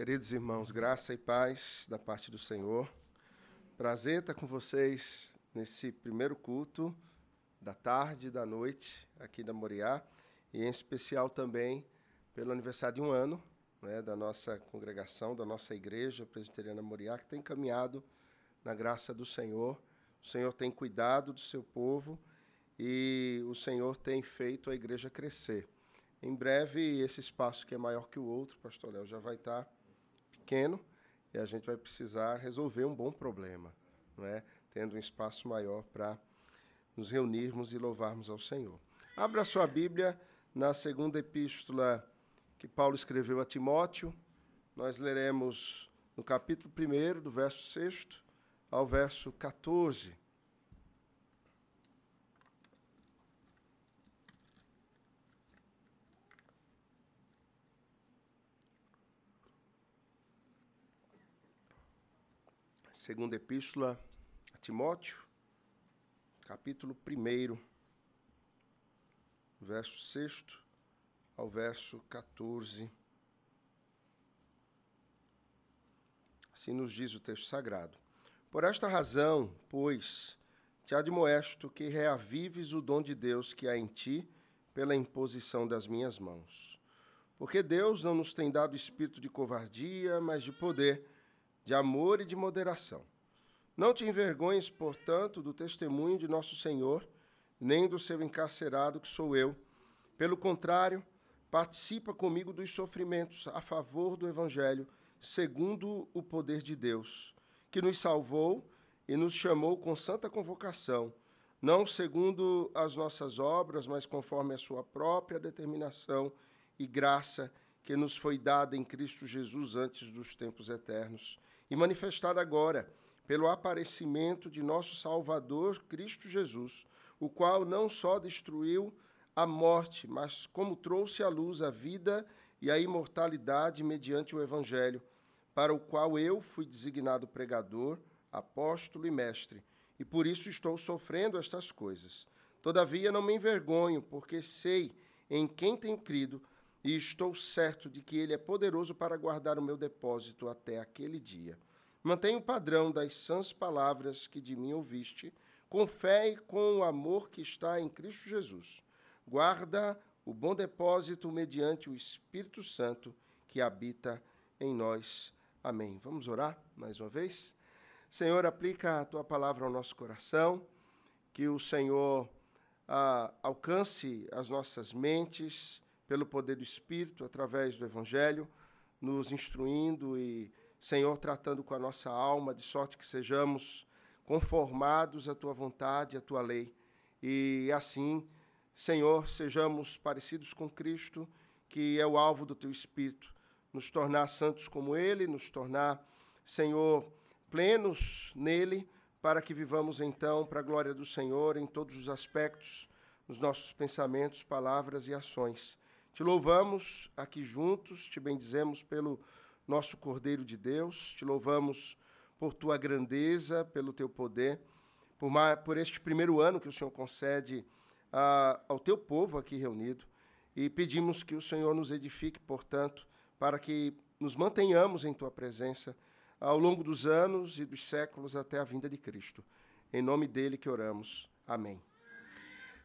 Queridos irmãos, graça e paz da parte do Senhor. Prazer estar com vocês nesse primeiro culto da tarde e da noite aqui da Moriá, e em especial também pelo aniversário de um ano né, da nossa congregação, da nossa igreja presbiteriana Moriá, que tem caminhado na graça do Senhor. O Senhor tem cuidado do seu povo e o Senhor tem feito a igreja crescer. Em breve, esse espaço que é maior que o outro, pastor Léo, já vai estar pequeno e a gente vai precisar resolver um bom problema, não é? tendo um espaço maior para nos reunirmos e louvarmos ao Senhor. Abra sua Bíblia na segunda epístola que Paulo escreveu a Timóteo. Nós leremos no capítulo 1, do verso 6 ao verso 14. Segunda Epístola a Timóteo, capítulo 1, verso 6 ao verso 14. Assim nos diz o texto sagrado. Por esta razão, pois, te admoesto que reavives o dom de Deus que há em ti pela imposição das minhas mãos. Porque Deus não nos tem dado espírito de covardia, mas de poder, de amor e de moderação. Não te envergonhes, portanto, do testemunho de nosso Senhor, nem do seu encarcerado, que sou eu. Pelo contrário, participa comigo dos sofrimentos a favor do Evangelho, segundo o poder de Deus, que nos salvou e nos chamou com santa convocação, não segundo as nossas obras, mas conforme a sua própria determinação e graça que nos foi dada em Cristo Jesus antes dos tempos eternos e manifestada agora pelo aparecimento de nosso Salvador Cristo Jesus, o qual não só destruiu a morte, mas como trouxe à luz a vida e a imortalidade mediante o Evangelho, para o qual eu fui designado pregador, apóstolo e mestre, e por isso estou sofrendo estas coisas. Todavia não me envergonho, porque sei em quem tenho crido e estou certo de que Ele é poderoso para guardar o meu depósito até aquele dia. Mantenha o padrão das sãs palavras que de mim ouviste, com fé e com o amor que está em Cristo Jesus. Guarda o bom depósito mediante o Espírito Santo que habita em nós. Amém. Vamos orar mais uma vez? Senhor, aplica a tua palavra ao nosso coração, que o Senhor ah, alcance as nossas mentes pelo poder do Espírito, através do Evangelho, nos instruindo e Senhor, tratando com a nossa alma, de sorte que sejamos conformados à tua vontade, à tua lei. E assim, Senhor, sejamos parecidos com Cristo, que é o alvo do teu espírito, nos tornar santos como ele, nos tornar, Senhor, plenos nele, para que vivamos então para a glória do Senhor em todos os aspectos, nos nossos pensamentos, palavras e ações. Te louvamos aqui juntos, te bendizemos pelo nosso Cordeiro de Deus, te louvamos por tua grandeza, pelo teu poder, por, por este primeiro ano que o Senhor concede a, ao teu povo aqui reunido. E pedimos que o Senhor nos edifique, portanto, para que nos mantenhamos em tua presença ao longo dos anos e dos séculos até a vinda de Cristo. Em nome dele que oramos. Amém.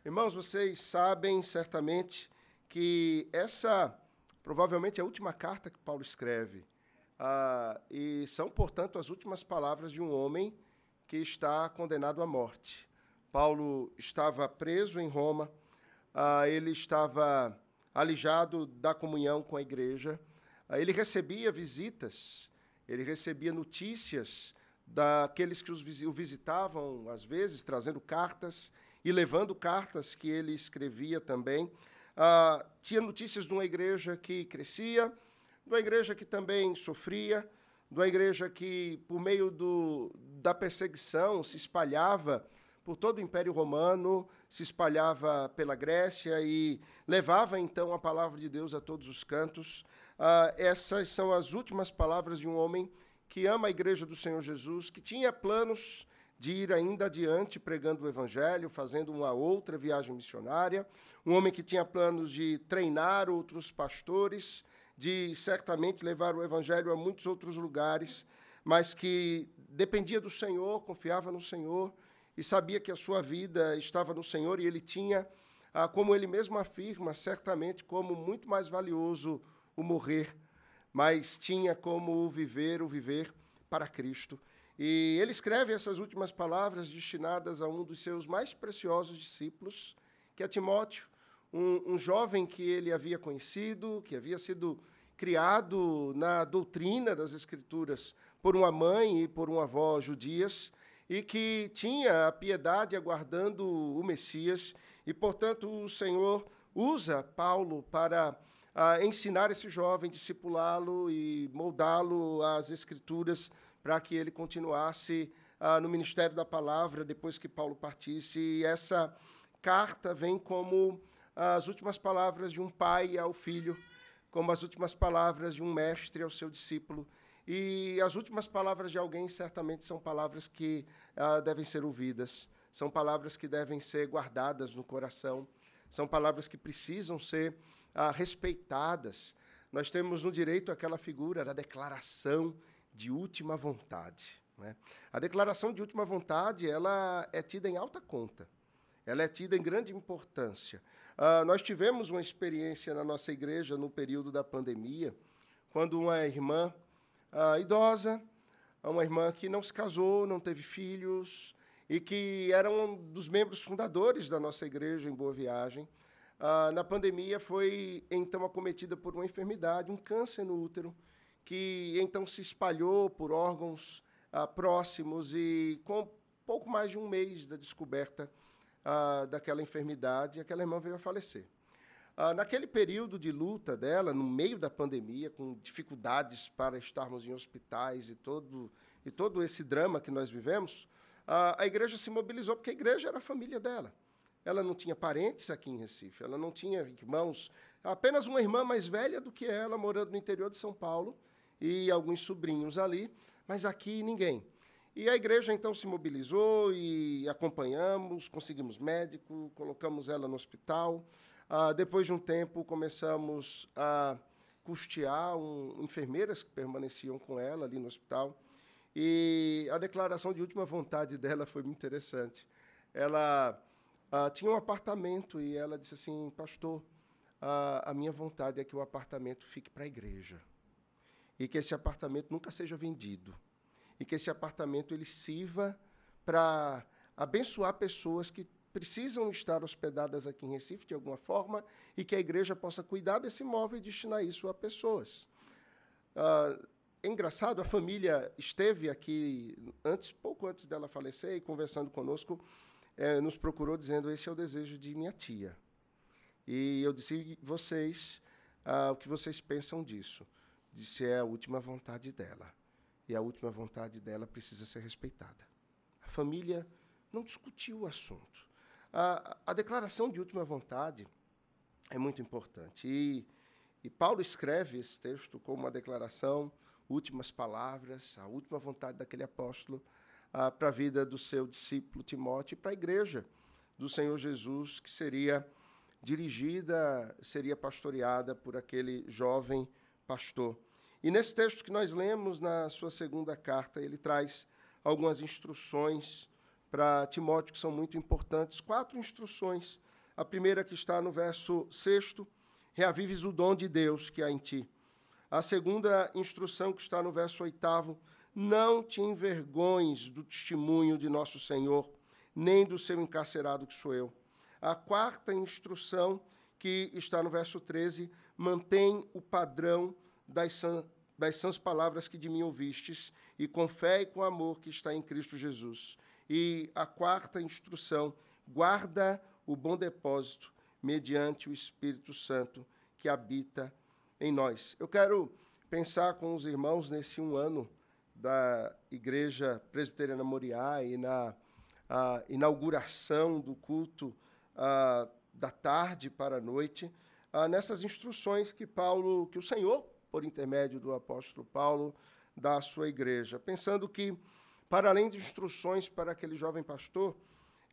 Irmãos, vocês sabem certamente que essa provavelmente é a última carta que Paulo escreve ah, e são, portanto, as últimas palavras de um homem que está condenado à morte. Paulo estava preso em Roma, ah, ele estava alijado da comunhão com a igreja, ah, ele recebia visitas, ele recebia notícias daqueles que o visitavam, às vezes, trazendo cartas e levando cartas que ele escrevia também. Ah, tinha notícias de uma igreja que crescia, de uma igreja que também sofria, de uma igreja que, por meio do, da perseguição, se espalhava por todo o Império Romano, se espalhava pela Grécia e levava então a palavra de Deus a todos os cantos. Ah, essas são as últimas palavras de um homem que ama a igreja do Senhor Jesus, que tinha planos de ir ainda adiante pregando o evangelho, fazendo uma outra viagem missionária, um homem que tinha planos de treinar outros pastores de certamente levar o evangelho a muitos outros lugares, mas que dependia do Senhor, confiava no Senhor e sabia que a sua vida estava no Senhor e ele tinha, ah, como ele mesmo afirma, certamente como muito mais valioso o morrer, mas tinha como viver o viver para Cristo. E ele escreve essas últimas palavras destinadas a um dos seus mais preciosos discípulos, que é Timóteo, um, um jovem que ele havia conhecido, que havia sido criado na doutrina das Escrituras por uma mãe e por uma avó judias, e que tinha a piedade aguardando o Messias, e, portanto, o Senhor usa Paulo para ah, ensinar esse jovem, discipulá-lo e moldá-lo às Escrituras para que ele continuasse ah, no ministério da palavra depois que Paulo partisse. E essa carta vem como as últimas palavras de um pai ao filho, como as últimas palavras de um mestre ao seu discípulo. E as últimas palavras de alguém certamente são palavras que ah, devem ser ouvidas, são palavras que devem ser guardadas no coração, são palavras que precisam ser ah, respeitadas. Nós temos no direito aquela figura da declaração de última vontade. Né? A declaração de última vontade ela é tida em alta conta, ela é tida em grande importância. Uh, nós tivemos uma experiência na nossa igreja no período da pandemia, quando uma irmã uh, idosa, uma irmã que não se casou, não teve filhos e que era um dos membros fundadores da nossa igreja em Boa Viagem, uh, na pandemia foi então acometida por uma enfermidade, um câncer no útero, que então se espalhou por órgãos ah, próximos e com pouco mais de um mês da descoberta ah, daquela enfermidade, aquela irmã veio a falecer. Ah, naquele período de luta dela, no meio da pandemia, com dificuldades para estarmos em hospitais e todo, e todo esse drama que nós vivemos, a igreja se mobilizou, porque a igreja era a família dela. Ela não tinha parentes aqui em Recife, ela não tinha irmãos, apenas uma irmã mais velha do que ela, morando no interior de São Paulo, e alguns sobrinhos ali, mas aqui ninguém. E a igreja então se mobilizou e acompanhamos, conseguimos médico, colocamos ela no hospital. Ah, depois de um tempo, começamos a custear um, enfermeiras que permaneciam com ela ali no hospital. E a declaração de última vontade dela foi muito interessante. Ela ah, tinha um apartamento e ela disse assim: Pastor, a minha vontade é que o apartamento fique para a igreja e que esse apartamento nunca seja vendido e que esse apartamento ele sirva para abençoar pessoas que precisam estar hospedadas aqui em Recife de alguma forma e que a igreja possa cuidar desse imóvel e destinar isso a pessoas. Ah, é engraçado, a família esteve aqui antes, pouco antes dela falecer, e conversando conosco, é, nos procurou dizendo esse é o desejo de minha tia. E eu disse vocês ah, o que vocês pensam disso de se é a última vontade dela. E a última vontade dela precisa ser respeitada. A família não discutiu o assunto. A, a declaração de última vontade é muito importante. E, e Paulo escreve esse texto como uma declaração, últimas palavras, a última vontade daquele apóstolo para a vida do seu discípulo Timóteo e para a igreja do Senhor Jesus, que seria dirigida, seria pastoreada por aquele jovem pastor. E nesse texto que nós lemos, na sua segunda carta, ele traz algumas instruções para Timóteo que são muito importantes. Quatro instruções. A primeira que está no verso 6, reavives o dom de Deus que há em ti. A segunda instrução que está no verso 8, não te envergonhes do testemunho de nosso Senhor, nem do seu encarcerado que sou eu. A quarta instrução que está no verso 13, mantém o padrão das, das sãs palavras que de mim ouvistes, e com fé e com amor que está em Cristo Jesus. E a quarta instrução, guarda o bom depósito mediante o Espírito Santo que habita em nós. Eu quero pensar com os irmãos nesse um ano da Igreja Presbiteriana Moriá e na inauguração do culto a, da tarde para a noite, a, nessas instruções que Paulo, que o Senhor por intermédio do apóstolo Paulo, da sua igreja, pensando que, para além de instruções para aquele jovem pastor,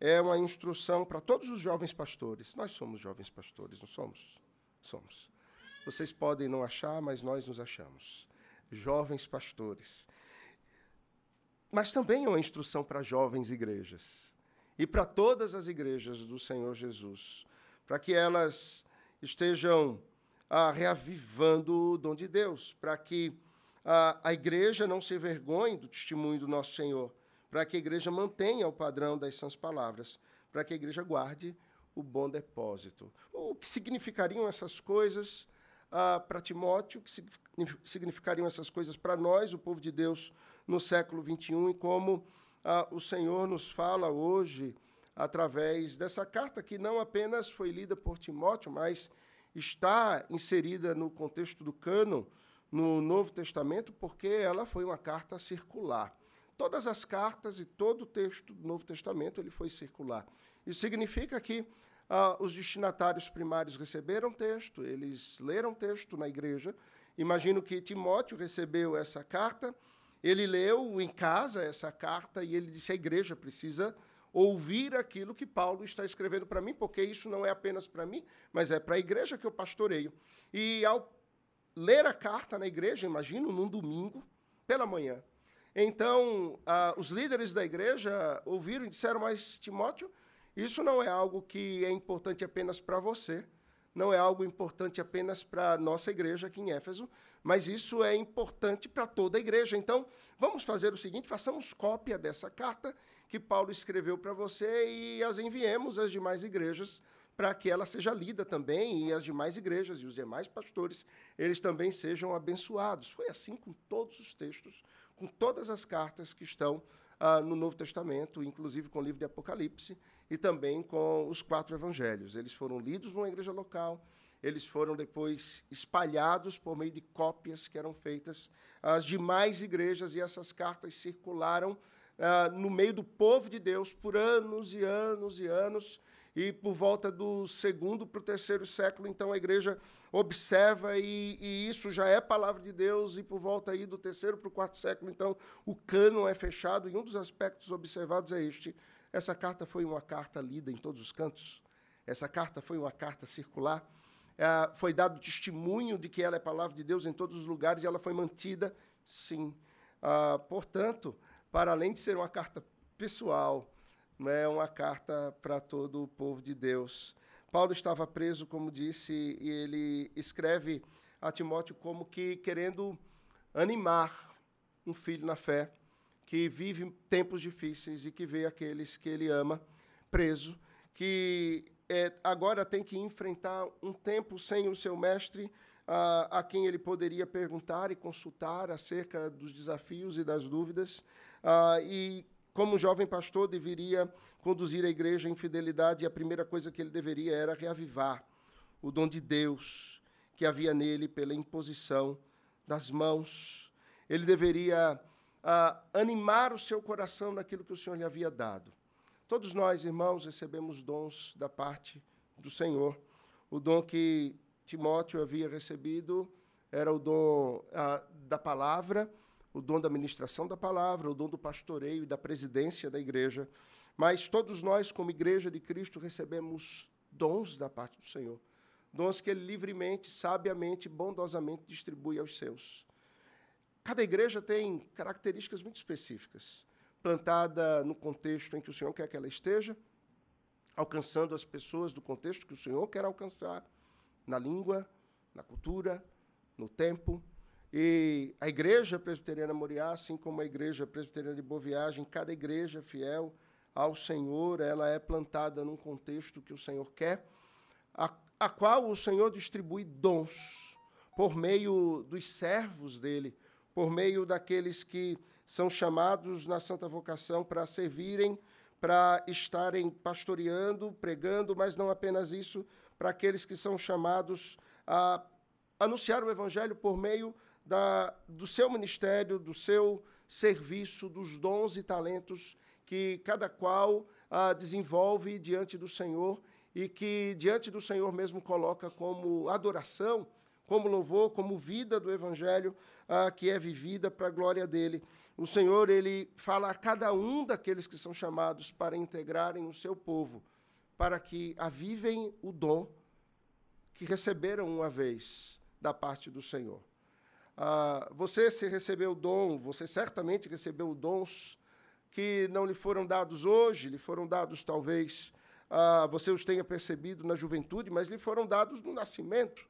é uma instrução para todos os jovens pastores. Nós somos jovens pastores, não somos? Somos. Vocês podem não achar, mas nós nos achamos. Jovens pastores. Mas também é uma instrução para jovens igrejas e para todas as igrejas do Senhor Jesus, para que elas estejam ah, reavivando o dom de Deus, para que ah, a igreja não se envergonhe do testemunho do nosso Senhor, para que a igreja mantenha o padrão das sãs palavras, para que a igreja guarde o bom depósito. O que significariam essas coisas ah, para Timóteo, o que significariam essas coisas para nós, o povo de Deus, no século XXI, e como ah, o Senhor nos fala hoje através dessa carta que não apenas foi lida por Timóteo, mas está inserida no contexto do cano no Novo Testamento, porque ela foi uma carta circular. Todas as cartas e todo o texto do Novo Testamento ele foi circular. Isso significa que ah, os destinatários primários receberam texto, eles leram texto na igreja. Imagino que Timóteo recebeu essa carta, ele leu em casa essa carta e ele disse: a igreja precisa ouvir aquilo que Paulo está escrevendo para mim, porque isso não é apenas para mim, mas é para a igreja que eu pastoreio. E ao ler a carta na igreja, imagino, num domingo, pela manhã, então, ah, os líderes da igreja ouviram e disseram, mas Timóteo, isso não é algo que é importante apenas para você, não é algo importante apenas para a nossa igreja aqui em Éfeso, mas isso é importante para toda a igreja. Então, vamos fazer o seguinte: façamos cópia dessa carta que Paulo escreveu para você e as enviemos às demais igrejas para que ela seja lida também e as demais igrejas e os demais pastores, eles também sejam abençoados. Foi assim com todos os textos com todas as cartas que estão ah, no Novo Testamento, inclusive com o livro de Apocalipse e também com os quatro evangelhos. Eles foram lidos numa igreja local, eles foram depois espalhados por meio de cópias que eram feitas às demais igrejas e essas cartas circularam ah, no meio do povo de Deus por anos e anos e anos e por volta do segundo para o terceiro século, então a igreja observa e, e, isso já é palavra de Deus, e por volta aí do terceiro para o quarto século, então o cânon é fechado, e um dos aspectos observados é este. Essa carta foi uma carta lida em todos os cantos, essa carta foi uma carta circular, é, foi dado testemunho de que ela é palavra de Deus em todos os lugares, e ela foi mantida, sim. Ah, portanto, para além de ser uma carta pessoal, é uma carta para todo o povo de Deus. Paulo estava preso, como disse, e ele escreve a Timóteo como que querendo animar um filho na fé que vive tempos difíceis e que vê aqueles que ele ama preso, que é, agora tem que enfrentar um tempo sem o seu mestre, a, a quem ele poderia perguntar e consultar acerca dos desafios e das dúvidas, a, e como jovem pastor, deveria conduzir a igreja em fidelidade e a primeira coisa que ele deveria era reavivar o dom de Deus que havia nele pela imposição das mãos. Ele deveria ah, animar o seu coração naquilo que o Senhor lhe havia dado. Todos nós, irmãos, recebemos dons da parte do Senhor. O dom que Timóteo havia recebido era o dom ah, da palavra o dom da ministração da palavra, o dom do pastoreio e da presidência da igreja. Mas todos nós, como igreja de Cristo, recebemos dons da parte do Senhor. Dons que Ele livremente, sabiamente, bondosamente distribui aos seus. Cada igreja tem características muito específicas, plantada no contexto em que o Senhor quer que ela esteja, alcançando as pessoas do contexto que o Senhor quer alcançar, na língua, na cultura, no tempo, e a igreja presbiteriana Moriá, assim como a igreja presbiteriana de Boa Viagem, cada igreja fiel ao Senhor, ela é plantada num contexto que o Senhor quer, a, a qual o Senhor distribui dons por meio dos servos dele, por meio daqueles que são chamados na santa vocação para servirem, para estarem pastoreando, pregando, mas não apenas isso, para aqueles que são chamados a anunciar o evangelho por meio da, do seu ministério, do seu serviço, dos dons e talentos que cada qual ah, desenvolve diante do Senhor e que diante do Senhor mesmo coloca como adoração, como louvor, como vida do Evangelho ah, que é vivida para a glória dele. O Senhor ele fala a cada um daqueles que são chamados para integrarem o seu povo, para que avivem o dom que receberam uma vez da parte do Senhor. Ah, você se recebeu dom, você certamente recebeu dons que não lhe foram dados hoje, lhe foram dados talvez, ah, você os tenha percebido na juventude, mas lhe foram dados no nascimento,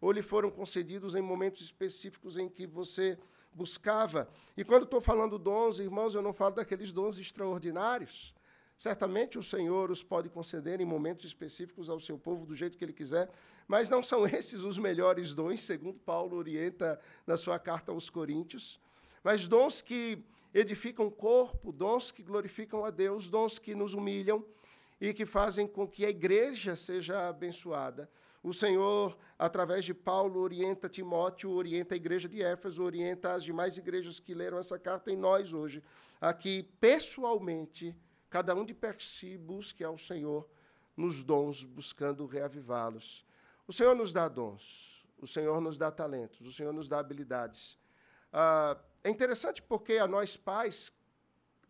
ou lhe foram concedidos em momentos específicos em que você buscava. E quando estou falando dons, irmãos, eu não falo daqueles dons extraordinários. Certamente o Senhor os pode conceder em momentos específicos ao seu povo do jeito que ele quiser, mas não são esses os melhores dons, segundo Paulo orienta na sua carta aos Coríntios. Mas dons que edificam o corpo, dons que glorificam a Deus, dons que nos humilham e que fazem com que a igreja seja abençoada. O Senhor, através de Paulo, orienta Timóteo, orienta a igreja de Éfeso, orienta as demais igrejas que leram essa carta em nós hoje, aqui pessoalmente cada um de per si busque ao Senhor nos dons, buscando reavivá-los. O Senhor nos dá dons, o Senhor nos dá talentos, o Senhor nos dá habilidades. Ah, é interessante porque a nós pais,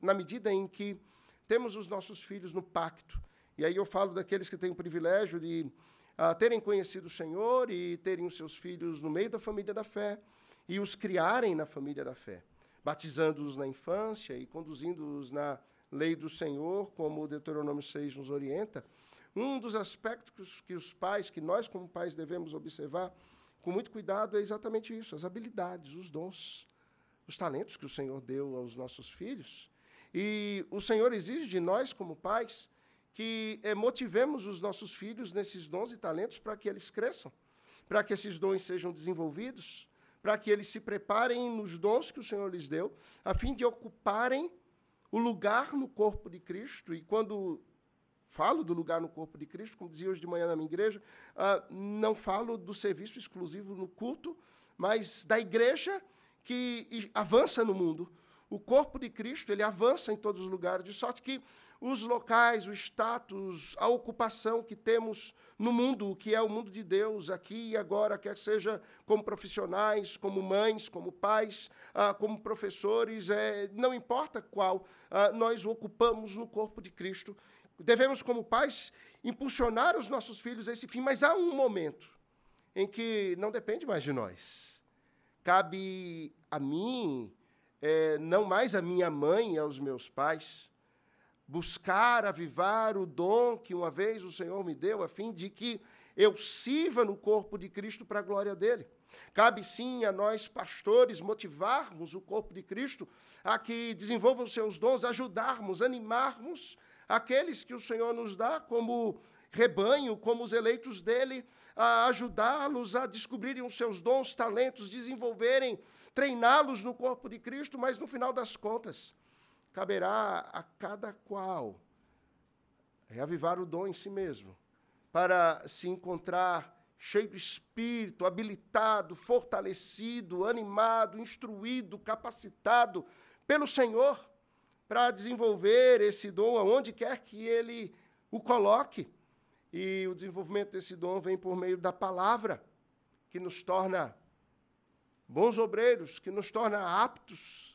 na medida em que temos os nossos filhos no pacto, e aí eu falo daqueles que têm o privilégio de ah, terem conhecido o Senhor e terem os seus filhos no meio da família da fé e os criarem na família da fé, batizando-os na infância e conduzindo-os na lei do Senhor, como o Deuteronômio 6 nos orienta, um dos aspectos que os pais, que nós como pais devemos observar com muito cuidado é exatamente isso, as habilidades, os dons, os talentos que o Senhor deu aos nossos filhos. E o Senhor exige de nós como pais que eh, motivemos os nossos filhos nesses dons e talentos para que eles cresçam, para que esses dons sejam desenvolvidos, para que eles se preparem nos dons que o Senhor lhes deu, a fim de ocuparem o lugar no corpo de Cristo, e quando falo do lugar no corpo de Cristo, como dizia hoje de manhã na minha igreja, uh, não falo do serviço exclusivo no culto, mas da igreja que avança no mundo. O corpo de Cristo, ele avança em todos os lugares, de sorte que os locais, o status, a ocupação que temos no mundo, o que é o mundo de Deus, aqui e agora, quer seja como profissionais, como mães, como pais, ah, como professores, é, não importa qual, ah, nós ocupamos no corpo de Cristo. Devemos, como pais, impulsionar os nossos filhos a esse fim, mas há um momento em que não depende mais de nós. Cabe a mim, é, não mais a minha mãe e aos meus pais, buscar avivar o dom que uma vez o Senhor me deu, a fim de que eu sirva no corpo de Cristo para a glória dele. Cabe sim a nós, pastores, motivarmos o corpo de Cristo a que desenvolvam os seus dons, ajudarmos, animarmos aqueles que o Senhor nos dá como rebanho, como os eleitos dele, a ajudá-los a descobrirem os seus dons, talentos, desenvolverem, treiná-los no corpo de Cristo, mas no final das contas, caberá a cada qual reavivar o dom em si mesmo, para se encontrar cheio do espírito, habilitado, fortalecido, animado, instruído, capacitado pelo Senhor para desenvolver esse dom aonde quer que ele o coloque. E o desenvolvimento desse dom vem por meio da palavra, que nos torna bons obreiros, que nos torna aptos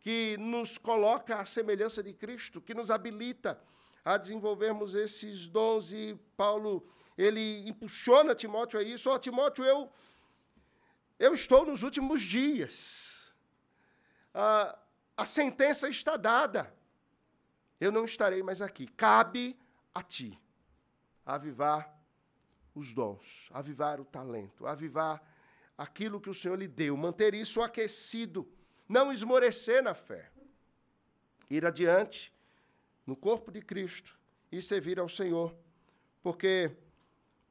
que nos coloca à semelhança de Cristo, que nos habilita a desenvolvermos esses dons. E Paulo, ele impulsiona Timóteo a isso. Ó, oh, Timóteo, eu, eu estou nos últimos dias. Ah, a sentença está dada. Eu não estarei mais aqui. Cabe a ti avivar os dons, avivar o talento, avivar aquilo que o Senhor lhe deu, manter isso aquecido não esmorecer na fé, ir adiante no corpo de Cristo e servir ao Senhor, porque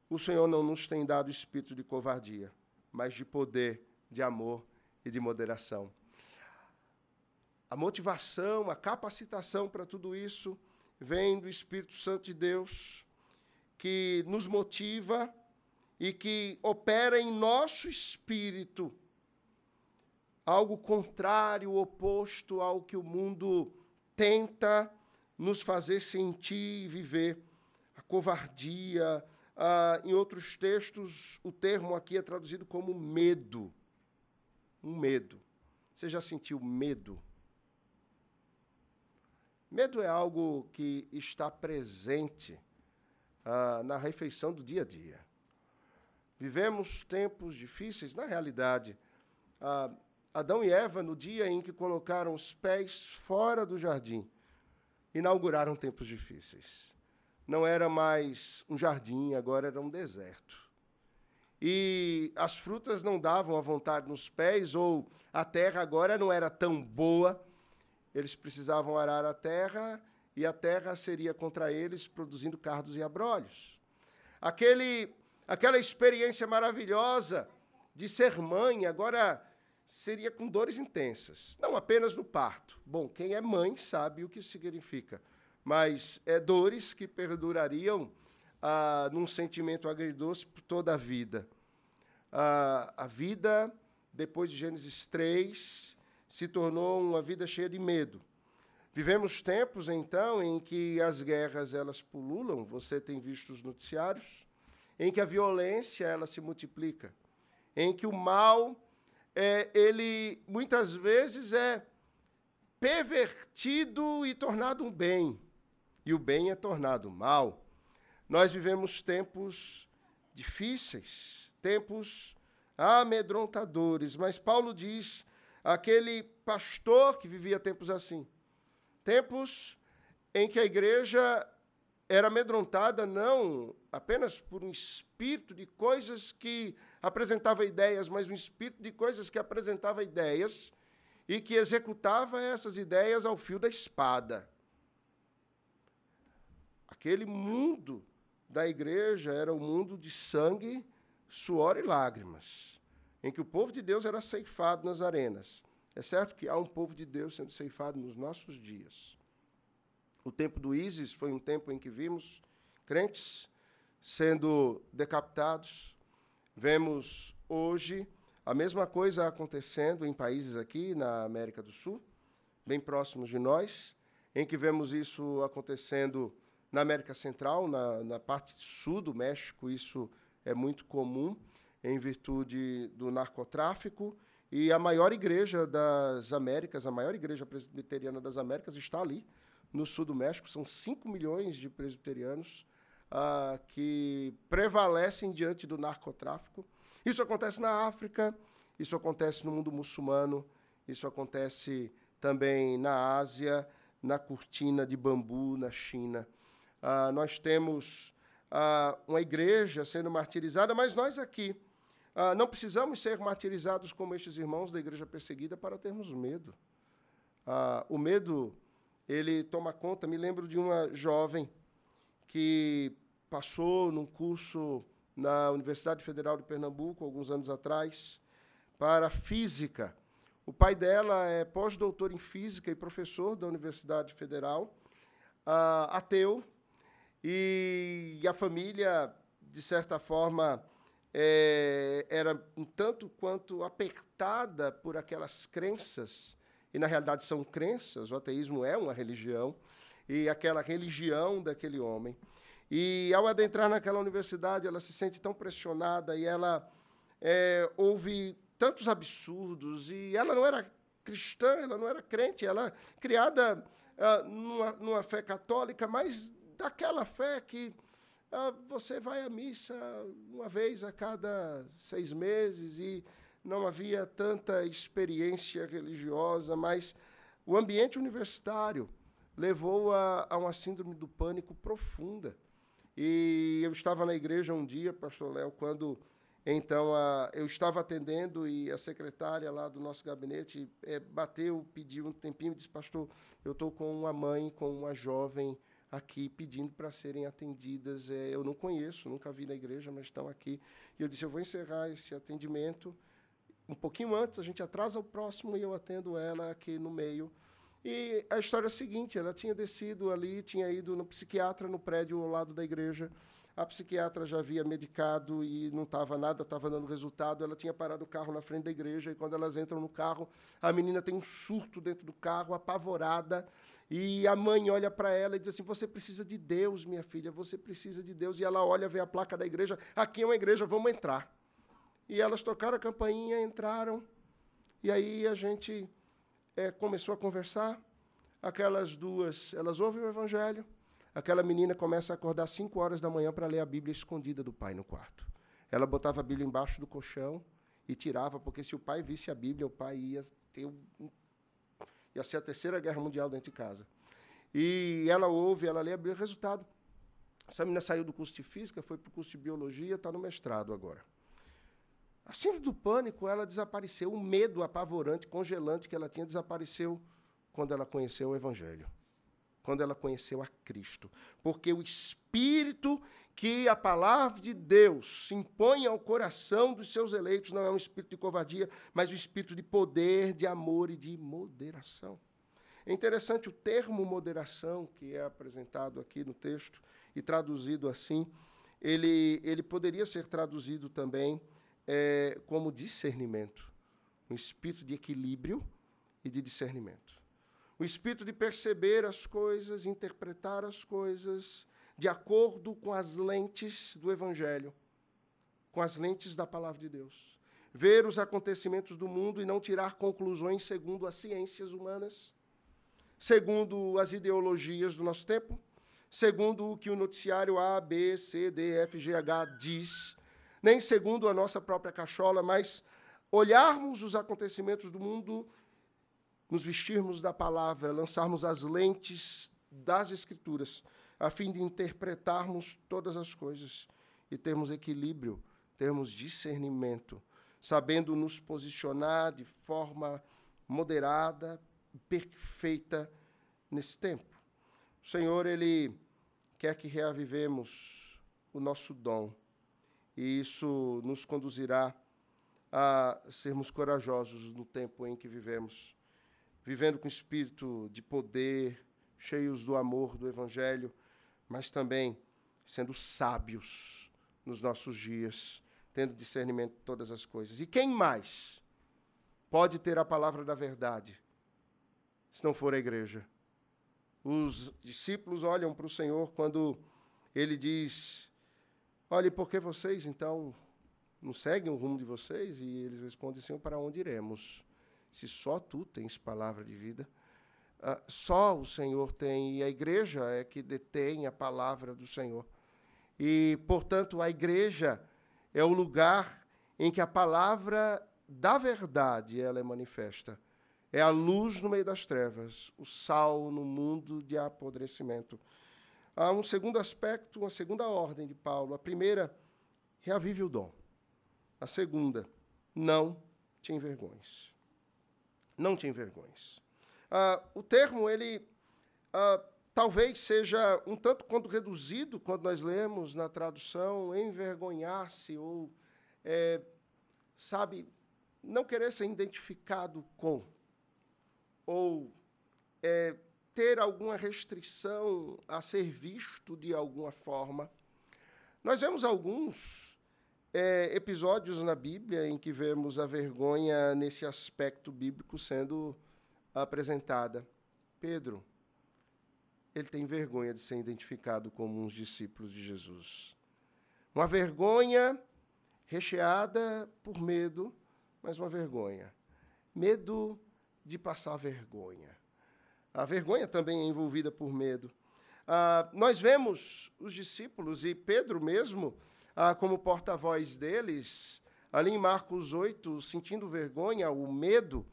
o Senhor não nos tem dado espírito de covardia, mas de poder, de amor e de moderação. A motivação, a capacitação para tudo isso vem do Espírito Santo de Deus, que nos motiva e que opera em nosso espírito algo contrário, oposto ao que o mundo tenta nos fazer sentir e viver. A covardia. Em outros textos, o termo aqui é traduzido como medo. Um medo. Você já sentiu medo? Medo é algo que está presente ah, na refeição do dia a dia. Vivemos tempos difíceis, na realidade. Ah, Adão e Eva, no dia em que colocaram os pés fora do jardim, inauguraram tempos difíceis. Não era mais um jardim, agora era um deserto. E as frutas não davam à vontade nos pés, ou a terra agora não era tão boa. Eles precisavam arar a terra e a terra seria contra eles, produzindo cardos e abrolhos. Aquele, aquela experiência maravilhosa de ser mãe, agora seria com dores intensas, não apenas no parto. Bom, quem é mãe sabe o que isso significa, mas é dores que perdurariam ah, num sentimento agridoce por toda a vida. Ah, a vida, depois de Gênesis 3, se tornou uma vida cheia de medo. Vivemos tempos, então, em que as guerras elas pululam, você tem visto os noticiários, em que a violência ela se multiplica, em que o mal é, ele muitas vezes é pervertido e tornado um bem, e o bem é tornado mal. Nós vivemos tempos difíceis, tempos amedrontadores, mas Paulo diz aquele pastor que vivia tempos assim, tempos em que a igreja era amedrontada não apenas por um espírito de coisas que apresentava ideias, mas um espírito de coisas que apresentava ideias e que executava essas ideias ao fio da espada. Aquele mundo da igreja era um mundo de sangue, suor e lágrimas, em que o povo de Deus era ceifado nas arenas. É certo que há um povo de Deus sendo ceifado nos nossos dias. O tempo do ISIS foi um tempo em que vimos crentes sendo decapitados. Vemos hoje a mesma coisa acontecendo em países aqui na América do Sul, bem próximos de nós, em que vemos isso acontecendo na América Central, na, na parte sul do México, isso é muito comum em virtude do narcotráfico. E a maior igreja das Américas, a maior igreja presbiteriana das Américas, está ali, no sul do México. São 5 milhões de presbiterianos uh, que prevalecem diante do narcotráfico. Isso acontece na África, isso acontece no mundo muçulmano, isso acontece também na Ásia, na cortina de bambu, na China. Uh, nós temos uh, uma igreja sendo martirizada, mas nós aqui uh, não precisamos ser martirizados como estes irmãos da igreja perseguida para termos medo. o medo ele toma conta. Me lembro de uma jovem que passou num curso na Universidade Federal de Pernambuco, alguns anos atrás, para física. O pai dela é pós-doutor em física e professor da Universidade Federal, uh, ateu, e a família, de certa forma, é, era um tanto quanto apertada por aquelas crenças e na realidade são crenças, o ateísmo é uma religião, e aquela religião daquele homem. E ao adentrar naquela universidade, ela se sente tão pressionada e ela é, ouve tantos absurdos, e ela não era cristã, ela não era crente, ela criada uh, numa, numa, fé católica, mas daquela fé que uh, você vai à missa uma vez a cada seis meses e não havia tanta experiência religiosa, mas o ambiente universitário levou a, a uma síndrome do pânico profunda. E eu estava na igreja um dia, pastor Léo, quando então a, eu estava atendendo e a secretária lá do nosso gabinete é, bateu, pediu um tempinho e disse: Pastor, eu estou com uma mãe, com uma jovem aqui pedindo para serem atendidas. É, eu não conheço, nunca vi na igreja, mas estão aqui. E eu disse: Eu vou encerrar esse atendimento um pouquinho antes, a gente atrasa o próximo e eu atendo ela aqui no meio. E a história é a seguinte: ela tinha descido ali, tinha ido no psiquiatra no prédio ao lado da igreja. A psiquiatra já havia medicado e não estava nada, estava dando resultado. Ela tinha parado o carro na frente da igreja e quando elas entram no carro, a menina tem um surto dentro do carro, apavorada. E a mãe olha para ela e diz assim: Você precisa de Deus, minha filha, você precisa de Deus. E ela olha, vê a placa da igreja: Aqui é uma igreja, vamos entrar. E elas tocaram a campainha, entraram, e aí a gente é, começou a conversar. Aquelas duas, elas ouvem o evangelho. Aquela menina começa a acordar às 5 horas da manhã para ler a Bíblia escondida do pai no quarto. ela botava a Bíblia embaixo do colchão e tirava, porque se o pai visse a Bíblia, o pai ia ter um, ia ser a terceira guerra mundial dentro de casa. E ela ouve, ela lê a Bíblia, resultado. Essa menina saiu do curso de física, foi para o curso de biologia, está no mestrado agora. A síndrome do pânico, ela desapareceu, o medo apavorante, congelante que ela tinha desapareceu quando ela conheceu o Evangelho, quando ela conheceu a Cristo. Porque o Espírito que a palavra de Deus impõe ao coração dos seus eleitos não é um espírito de covardia, mas um espírito de poder, de amor e de moderação. É interessante o termo moderação, que é apresentado aqui no texto e traduzido assim, ele, ele poderia ser traduzido também é, como discernimento um espírito de equilíbrio e de discernimento o espírito de perceber as coisas, interpretar as coisas de acordo com as lentes do Evangelho, com as lentes da palavra de Deus. Ver os acontecimentos do mundo e não tirar conclusões segundo as ciências humanas, segundo as ideologias do nosso tempo, segundo o que o noticiário A, B, C, D, F, G, H diz, nem segundo a nossa própria cachola, mas olharmos os acontecimentos do mundo nos vestirmos da palavra, lançarmos as lentes das Escrituras, a fim de interpretarmos todas as coisas e termos equilíbrio, termos discernimento, sabendo nos posicionar de forma moderada, perfeita nesse tempo. O Senhor, Ele quer que reavivemos o nosso dom, e isso nos conduzirá a sermos corajosos no tempo em que vivemos vivendo com espírito de poder, cheios do amor do Evangelho, mas também sendo sábios nos nossos dias, tendo discernimento de todas as coisas. E quem mais pode ter a palavra da verdade, se não for a igreja? Os discípulos olham para o Senhor quando ele diz: Olhe, por que vocês então não seguem o rumo de vocês? E eles respondem: Senhor, para onde iremos? se só tu tens palavra de vida, uh, só o Senhor tem, e a igreja é que detém a palavra do Senhor. E, portanto, a igreja é o lugar em que a palavra da verdade ela é manifesta. É a luz no meio das trevas, o sal no mundo de apodrecimento. Há um segundo aspecto, uma segunda ordem de Paulo. A primeira, reavive o dom. A segunda, não te envergonhes não te envergonhes. Ah, o termo, ele ah, talvez seja um tanto quanto reduzido quando nós lemos na tradução envergonhar-se ou, é, sabe, não querer ser identificado com, ou é, ter alguma restrição a ser visto de alguma forma. Nós vemos alguns é, episódios na Bíblia em que vemos a vergonha nesse aspecto bíblico sendo apresentada. Pedro, ele tem vergonha de ser identificado como um dos discípulos de Jesus. Uma vergonha recheada por medo, mas uma vergonha. Medo de passar vergonha. A vergonha também é envolvida por medo. Ah, nós vemos os discípulos e Pedro mesmo ah, como porta-voz deles, ali em Marcos 8, sentindo vergonha, o medo,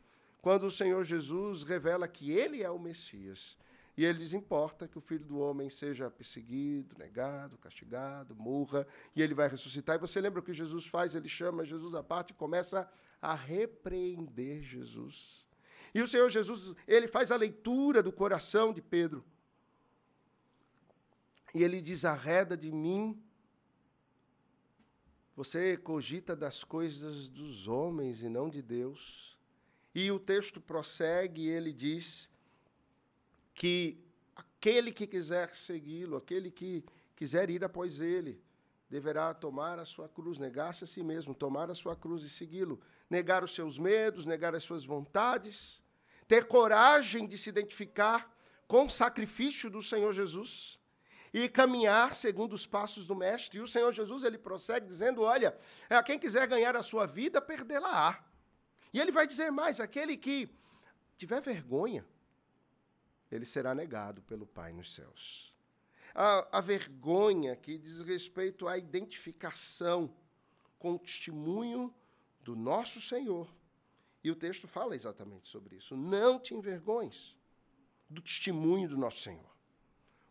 quando o Senhor Jesus revela que ele é o Messias. E ele lhes importa que o filho do homem seja perseguido, negado, castigado, morra, e ele vai ressuscitar. E você lembra o que Jesus faz? Ele chama Jesus à parte e começa a repreender Jesus. E o Senhor Jesus, ele faz a leitura do coração de Pedro. E ele diz: Arreda de mim você cogita das coisas dos homens e não de Deus. E o texto prossegue e ele diz que aquele que quiser segui-lo, aquele que quiser ir após ele, deverá tomar a sua cruz, negar-se a si mesmo, tomar a sua cruz e segui-lo, negar os seus medos, negar as suas vontades, ter coragem de se identificar com o sacrifício do Senhor Jesus e caminhar segundo os passos do mestre. E o Senhor Jesus ele prossegue dizendo: Olha, quem quiser ganhar a sua vida, perdê-la-á. E ele vai dizer mais: aquele que tiver vergonha, ele será negado pelo Pai nos céus. A, a vergonha que diz respeito à identificação com o testemunho do nosso Senhor. E o texto fala exatamente sobre isso. Não te envergonhes do testemunho do nosso Senhor.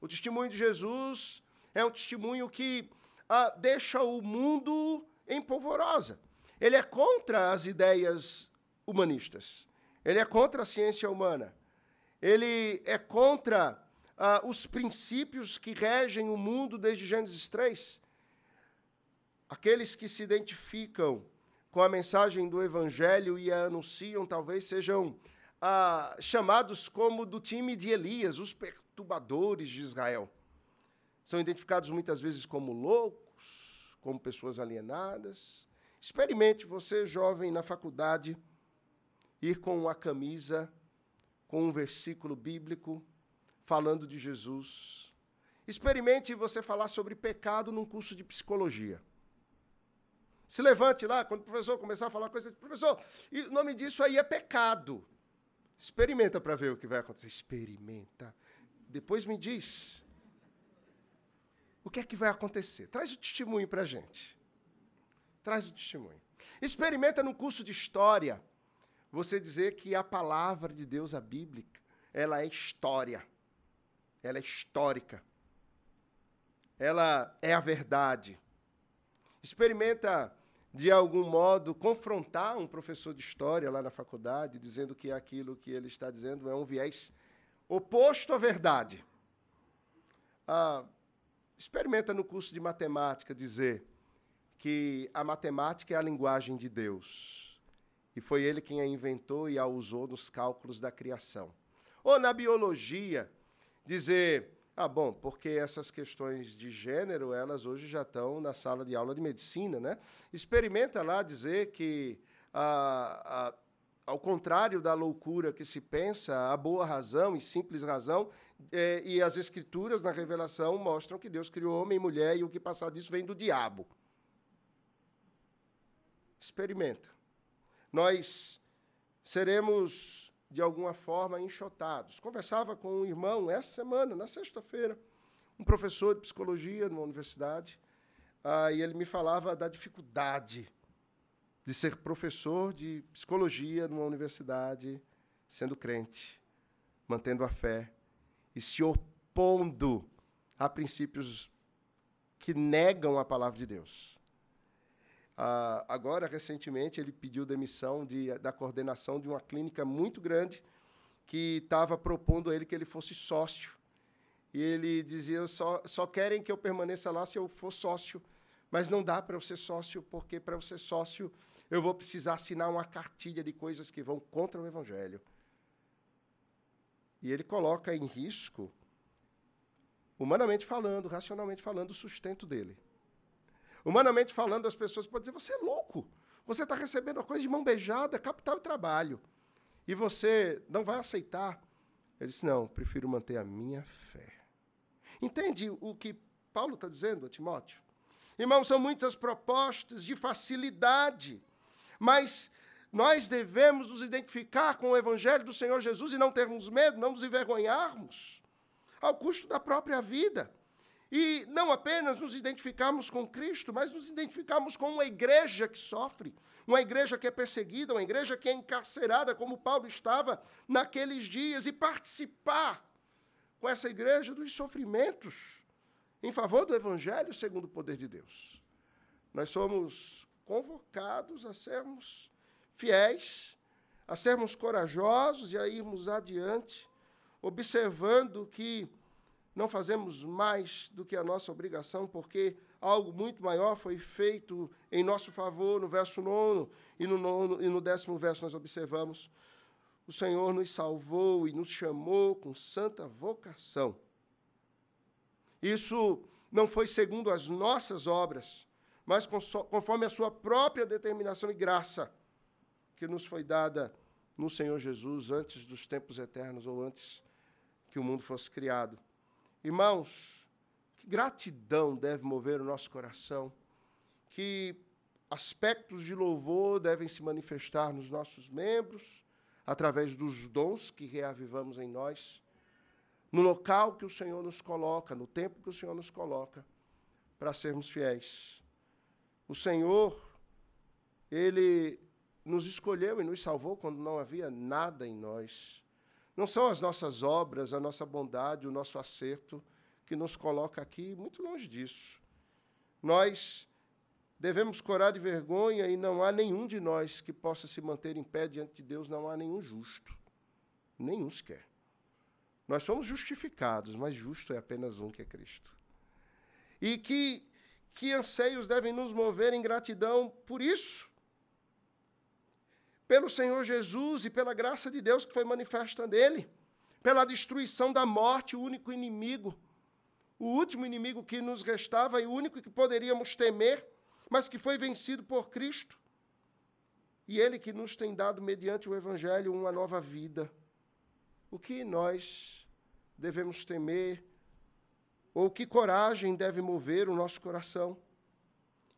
O testemunho de Jesus é um testemunho que ah, deixa o mundo em polvorosa. Ele é contra as ideias humanistas. Ele é contra a ciência humana. Ele é contra ah, os princípios que regem o mundo desde Gênesis 3. Aqueles que se identificam com a mensagem do Evangelho e a anunciam talvez sejam ah, chamados como do time de Elias, os perturbadores de Israel. São identificados muitas vezes como loucos, como pessoas alienadas. Experimente você, jovem, na faculdade, ir com uma camisa com um versículo bíblico falando de Jesus. Experimente você falar sobre pecado num curso de psicologia. Se levante lá, quando o professor começar a falar coisa, professor, e o nome disso aí é pecado. Experimenta para ver o que vai acontecer. Experimenta. Depois me diz. O que é que vai acontecer? Traz o testemunho para a gente. Traz o testemunho. Experimenta no curso de história você dizer que a palavra de Deus, a Bíblia, ela é história. Ela é histórica. Ela é a verdade. Experimenta, de algum modo, confrontar um professor de história lá na faculdade, dizendo que aquilo que ele está dizendo é um viés oposto à verdade. Ah, experimenta no curso de matemática dizer que a matemática é a linguagem de Deus e foi ele quem a inventou e a usou nos cálculos da criação. Ou na biologia, dizer, ah, bom, porque essas questões de gênero, elas hoje já estão na sala de aula de medicina, né? Experimenta lá dizer que, ah, ah, ao contrário da loucura que se pensa, a boa razão e simples razão, eh, e as escrituras na revelação mostram que Deus criou homem e mulher e o que passar disso vem do diabo. Experimenta nós seremos, de alguma forma, enxotados. Conversava com um irmão essa semana, na sexta-feira, um professor de psicologia numa universidade, ah, e ele me falava da dificuldade de ser professor de psicologia numa universidade, sendo crente, mantendo a fé e se opondo a princípios que negam a palavra de Deus. Ah, agora, recentemente, ele pediu demissão de, da coordenação de uma clínica muito grande que estava propondo a ele que ele fosse sócio. E ele dizia: só, só querem que eu permaneça lá se eu for sócio, mas não dá para eu ser sócio, porque para eu ser sócio eu vou precisar assinar uma cartilha de coisas que vão contra o Evangelho. E ele coloca em risco, humanamente falando, racionalmente falando, o sustento dele. Humanamente falando, as pessoas podem dizer: você é louco. Você está recebendo uma coisa de mão beijada, capital e trabalho. E você não vai aceitar. Ele disse: não, prefiro manter a minha fé. Entende o que Paulo está dizendo a Timóteo? Irmãos, são muitas propostas de facilidade, mas nós devemos nos identificar com o Evangelho do Senhor Jesus e não termos medo, não nos envergonharmos, ao custo da própria vida. E não apenas nos identificarmos com Cristo, mas nos identificarmos com uma igreja que sofre, uma igreja que é perseguida, uma igreja que é encarcerada, como Paulo estava naqueles dias, e participar com essa igreja dos sofrimentos em favor do Evangelho segundo o poder de Deus. Nós somos convocados a sermos fiéis, a sermos corajosos e a irmos adiante, observando que não fazemos mais do que a nossa obrigação, porque algo muito maior foi feito em nosso favor, no verso 9 e no, nono, e no décimo verso nós observamos. O Senhor nos salvou e nos chamou com santa vocação. Isso não foi segundo as nossas obras, mas conforme a sua própria determinação e graça, que nos foi dada no Senhor Jesus antes dos tempos eternos ou antes que o mundo fosse criado. Irmãos, que gratidão deve mover o nosso coração, que aspectos de louvor devem se manifestar nos nossos membros, através dos dons que reavivamos em nós, no local que o Senhor nos coloca, no tempo que o Senhor nos coloca, para sermos fiéis. O Senhor Ele nos escolheu e nos salvou quando não havia nada em nós. Não são as nossas obras, a nossa bondade, o nosso acerto que nos coloca aqui, muito longe disso. Nós devemos corar de vergonha e não há nenhum de nós que possa se manter em pé diante de Deus, não há nenhum justo. Nenhum sequer. Nós somos justificados, mas justo é apenas um que é Cristo. E que, que anseios devem nos mover em gratidão por isso pelo Senhor Jesus e pela graça de Deus que foi manifesta nele, pela destruição da morte, o único inimigo, o último inimigo que nos restava e o único que poderíamos temer, mas que foi vencido por Cristo. E ele que nos tem dado, mediante o Evangelho, uma nova vida. O que nós devemos temer? Ou que coragem deve mover o nosso coração?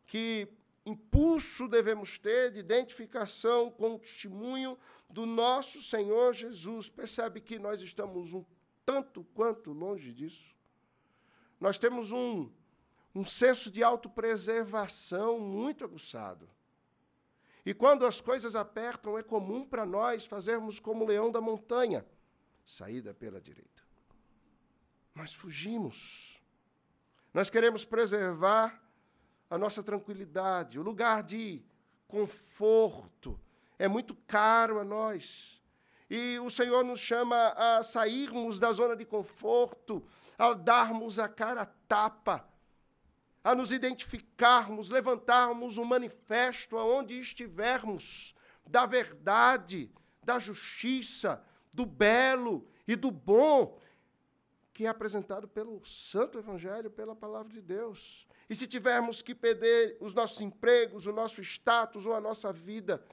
Que impulso devemos ter de identificação com o testemunho do nosso Senhor Jesus. Percebe que nós estamos um tanto quanto longe disso. Nós temos um, um senso de autopreservação muito aguçado. E quando as coisas apertam, é comum para nós fazermos como o leão da montanha, saída pela direita. Nós fugimos. Nós queremos preservar a nossa tranquilidade, o lugar de conforto. É muito caro a nós. E o Senhor nos chama a sairmos da zona de conforto, a darmos a cara a tapa, a nos identificarmos, levantarmos um manifesto aonde estivermos da verdade, da justiça, do belo e do bom que é apresentado pelo Santo Evangelho, pela palavra de Deus. E se tivermos que perder os nossos empregos, o nosso status ou a nossa vida,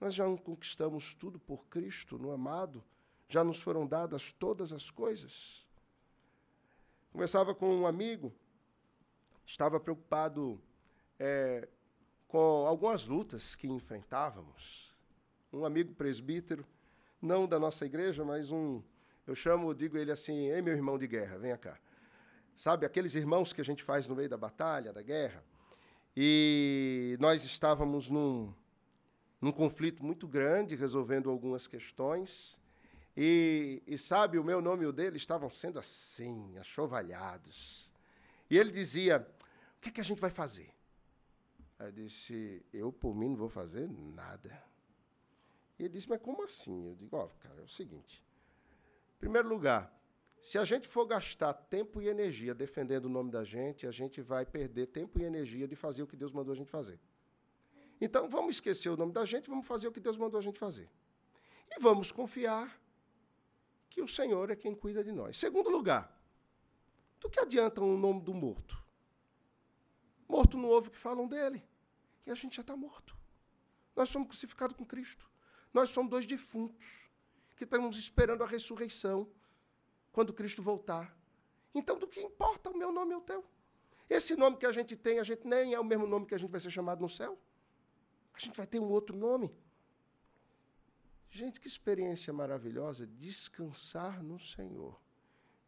nós já conquistamos tudo por Cristo, no amado. Já nos foram dadas todas as coisas. Conversava com um amigo, estava preocupado é, com algumas lutas que enfrentávamos. Um amigo presbítero, não da nossa igreja, mas um, eu chamo, digo ele assim, ei meu irmão de guerra, venha cá. Sabe, aqueles irmãos que a gente faz no meio da batalha, da guerra. E nós estávamos num, num conflito muito grande, resolvendo algumas questões. E, e, sabe, o meu nome e o dele estavam sendo assim, achovalhados. E ele dizia: O que, é que a gente vai fazer? Aí eu disse: Eu, por mim, não vou fazer nada. E ele disse: Mas como assim? Eu digo: Ó, oh, cara, é o seguinte. Em primeiro lugar, se a gente for gastar tempo e energia defendendo o nome da gente, a gente vai perder tempo e energia de fazer o que Deus mandou a gente fazer. Então, vamos esquecer o nome da gente, vamos fazer o que Deus mandou a gente fazer. E vamos confiar que o Senhor é quem cuida de nós. Segundo lugar, do que adianta o nome do morto? Morto não ouve o que falam dele. E a gente já está morto. Nós somos crucificados com Cristo. Nós somos dois defuntos que estamos esperando a ressurreição quando Cristo voltar. Então, do que importa o meu nome e o teu? Esse nome que a gente tem, a gente nem é o mesmo nome que a gente vai ser chamado no céu. A gente vai ter um outro nome. Gente, que experiência maravilhosa descansar no Senhor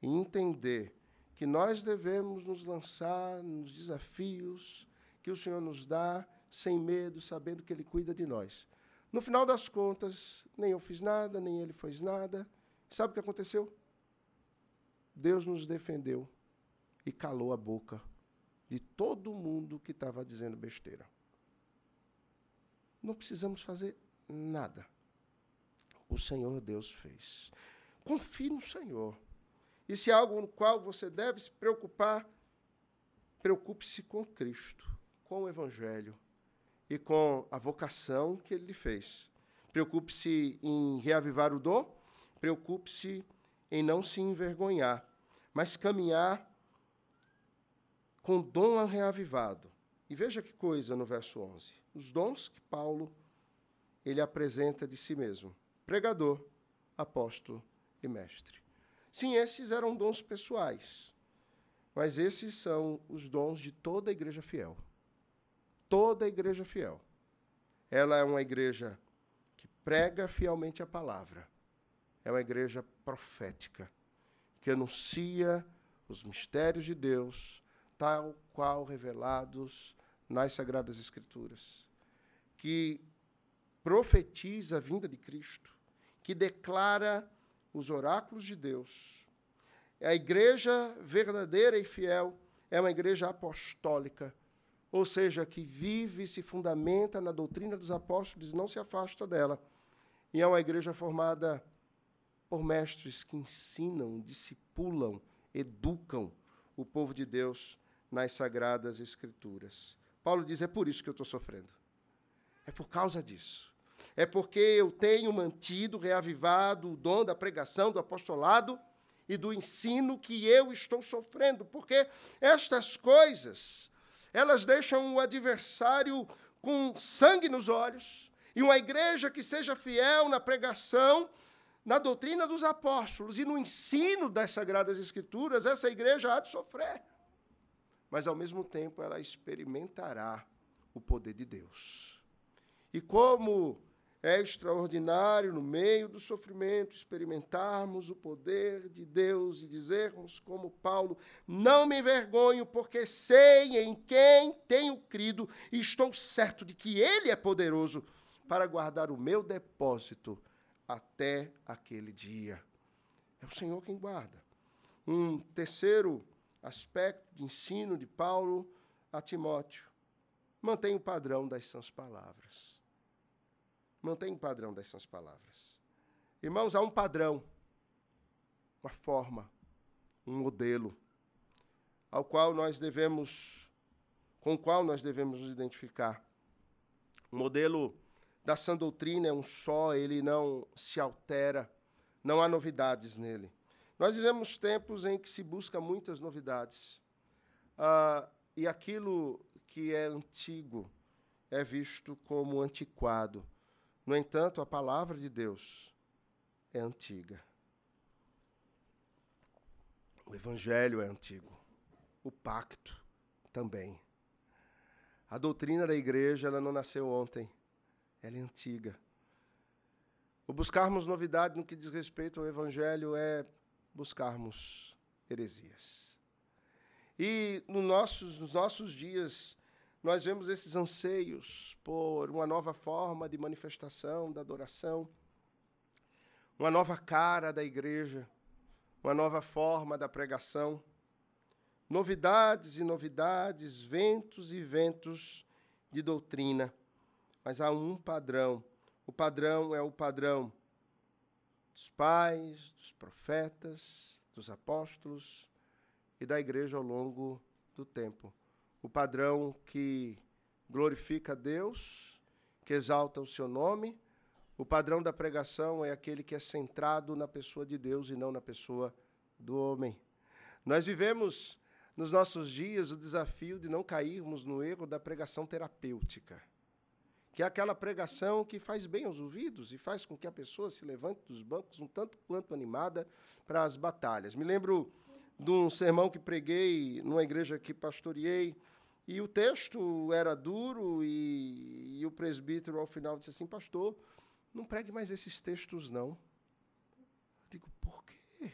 e entender que nós devemos nos lançar nos desafios que o Senhor nos dá, sem medo, sabendo que Ele cuida de nós. No final das contas, nem eu fiz nada, nem ele fez nada. Sabe o que aconteceu? Deus nos defendeu e calou a boca de todo mundo que estava dizendo besteira. Não precisamos fazer nada. O Senhor Deus fez. Confie no Senhor. E se há algo no qual você deve se preocupar, preocupe-se com Cristo, com o Evangelho e com a vocação que ele lhe fez. Preocupe-se em reavivar o dom, preocupe-se em não se envergonhar, mas caminhar com dom reavivado. E veja que coisa no verso 11. Os dons que Paulo ele apresenta de si mesmo: pregador, apóstolo e mestre. Sim, esses eram dons pessoais, mas esses são os dons de toda a igreja fiel. Toda a igreja fiel. Ela é uma igreja que prega fielmente a palavra, é uma igreja profética, que anuncia os mistérios de Deus, tal qual revelados nas Sagradas Escrituras, que profetiza a vinda de Cristo, que declara os oráculos de Deus. A igreja verdadeira e fiel é uma igreja apostólica, ou seja, que vive e se fundamenta na doutrina dos apóstolos e não se afasta dela. E é uma igreja formada por mestres que ensinam, discipulam, educam o povo de Deus nas sagradas escrituras. Paulo diz: é por isso que eu estou sofrendo. É por causa disso. É porque eu tenho mantido, reavivado o dom da pregação, do apostolado e do ensino que eu estou sofrendo. Porque estas coisas, elas deixam o adversário com sangue nos olhos. E uma igreja que seja fiel na pregação na doutrina dos apóstolos e no ensino das Sagradas Escrituras, essa igreja há de sofrer. Mas, ao mesmo tempo, ela experimentará o poder de Deus. E como é extraordinário, no meio do sofrimento, experimentarmos o poder de Deus e dizermos, como Paulo: Não me envergonho, porque sei em quem tenho crido e estou certo de que Ele é poderoso para guardar o meu depósito até aquele dia. É o Senhor quem guarda. Um terceiro aspecto de ensino de Paulo a Timóteo. Mantém o padrão das sãs palavras. Mantém o padrão das sãs palavras. Irmãos, há um padrão, uma forma, um modelo, ao qual nós devemos, com o qual nós devemos nos identificar. Um modelo da sã doutrina é um só, ele não se altera, não há novidades nele. Nós vivemos tempos em que se busca muitas novidades. Ah, e aquilo que é antigo é visto como antiquado. No entanto, a palavra de Deus é antiga. O evangelho é antigo. O pacto também. A doutrina da igreja ela não nasceu ontem ela é antiga. O buscarmos novidade no que diz respeito ao Evangelho é buscarmos heresias. E no nossos, nos nossos dias, nós vemos esses anseios por uma nova forma de manifestação da adoração, uma nova cara da igreja, uma nova forma da pregação, novidades e novidades, ventos e ventos de doutrina mas há um padrão. O padrão é o padrão dos pais, dos profetas, dos apóstolos e da igreja ao longo do tempo. O padrão que glorifica a Deus, que exalta o seu nome. O padrão da pregação é aquele que é centrado na pessoa de Deus e não na pessoa do homem. Nós vivemos nos nossos dias o desafio de não cairmos no erro da pregação terapêutica que é aquela pregação que faz bem aos ouvidos e faz com que a pessoa se levante dos bancos um tanto quanto animada para as batalhas. Me lembro de um sermão que preguei numa igreja que pastoreei, e o texto era duro, e, e o presbítero, ao final, disse assim: Pastor, não pregue mais esses textos, não. Eu digo, por quê? Eu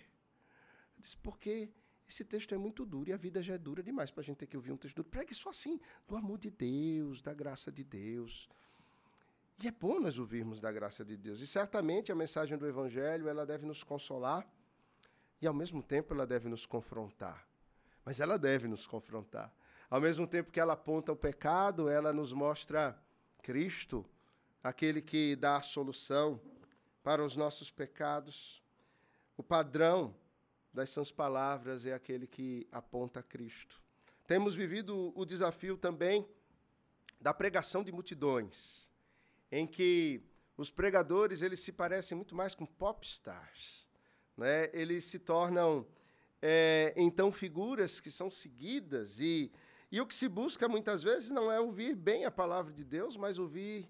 disse, porque esse texto é muito duro e a vida já é dura demais para a gente ter que ouvir um texto duro. Pregue só assim, do amor de Deus, da graça de Deus. E é bom nós ouvirmos da graça de Deus. E certamente a mensagem do Evangelho ela deve nos consolar e, ao mesmo tempo, ela deve nos confrontar. Mas ela deve nos confrontar. Ao mesmo tempo que ela aponta o pecado, ela nos mostra Cristo, aquele que dá a solução para os nossos pecados. O padrão das sãs palavras é aquele que aponta Cristo. Temos vivido o desafio também da pregação de multidões em que os pregadores eles se parecem muito mais com pop stars. Né? Eles se tornam, é, então, figuras que são seguidas e, e o que se busca muitas vezes não é ouvir bem a palavra de Deus, mas ouvir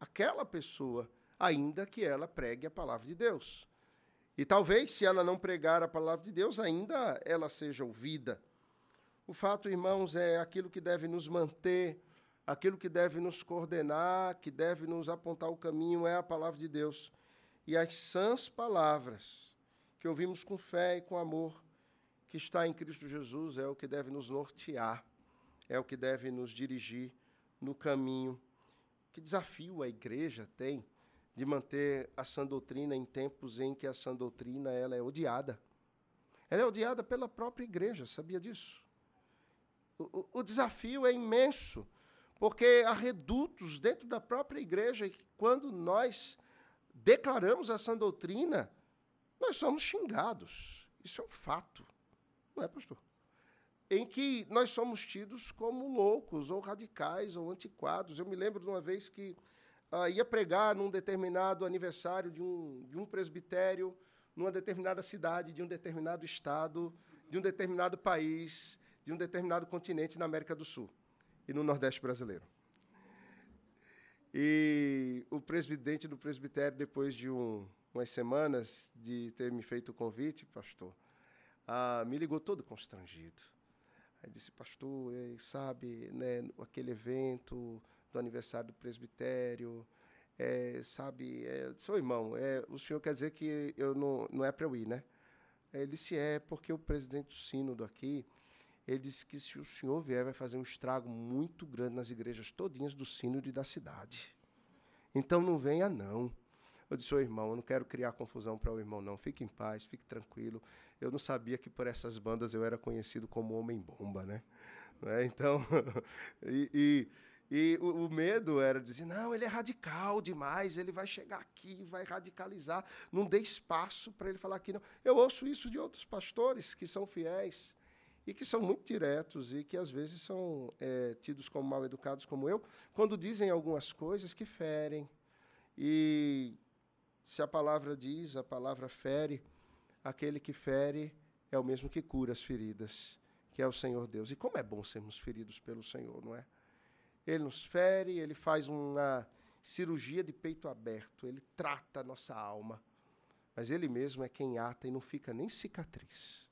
aquela pessoa, ainda que ela pregue a palavra de Deus. E talvez, se ela não pregar a palavra de Deus, ainda ela seja ouvida. O fato, irmãos, é aquilo que deve nos manter aquilo que deve nos coordenar, que deve nos apontar o caminho é a palavra de Deus. E as sãs palavras que ouvimos com fé e com amor, que está em Cristo Jesus, é o que deve nos nortear, é o que deve nos dirigir no caminho que desafio a igreja tem de manter a sã doutrina em tempos em que a sã doutrina ela é odiada. Ela é odiada pela própria igreja, sabia disso? O, o, o desafio é imenso, porque há redutos dentro da própria igreja e quando nós declaramos a sã doutrina, nós somos xingados. Isso é um fato, não é, pastor? Em que nós somos tidos como loucos, ou radicais, ou antiquados. Eu me lembro de uma vez que ah, ia pregar num determinado aniversário de um, de um presbitério, numa determinada cidade, de um determinado estado, de um determinado país, de um determinado continente na América do Sul e no Nordeste brasileiro. E o presidente do presbitério, depois de um, umas semanas de ter me feito o convite, pastor, ah, me ligou todo constrangido. Aí disse, pastor, sabe, né, aquele evento do aniversário do presbitério, é, sabe, é, seu irmão, é, o senhor quer dizer que eu não, não é para eu ir, né? Ele disse, é, porque o presidente do sínodo aqui, ele disse que se o senhor vier, vai fazer um estrago muito grande nas igrejas todinhas do sínodo e da cidade. Então não venha, não. Eu disse, ô irmão, eu não quero criar confusão para o irmão, não. Fique em paz, fique tranquilo. Eu não sabia que por essas bandas eu era conhecido como Homem-Bomba, né? né? Então, e, e, e o, o, medo era dizer, não, ele é radical demais, ele vai chegar aqui, vai radicalizar. Não dê espaço para ele falar aqui, não. Eu ouço isso de outros pastores que são fiéis e que são muito diretos e que às vezes são é, tidos como mal educados como eu, quando dizem algumas coisas que ferem. E se a palavra diz, a palavra fere, aquele que fere é o mesmo que cura as feridas, que é o Senhor Deus. E como é bom sermos feridos pelo Senhor, não é? Ele nos fere, ele faz uma cirurgia de peito aberto, ele trata a nossa alma. Mas ele mesmo é quem ata e não fica nem cicatriz.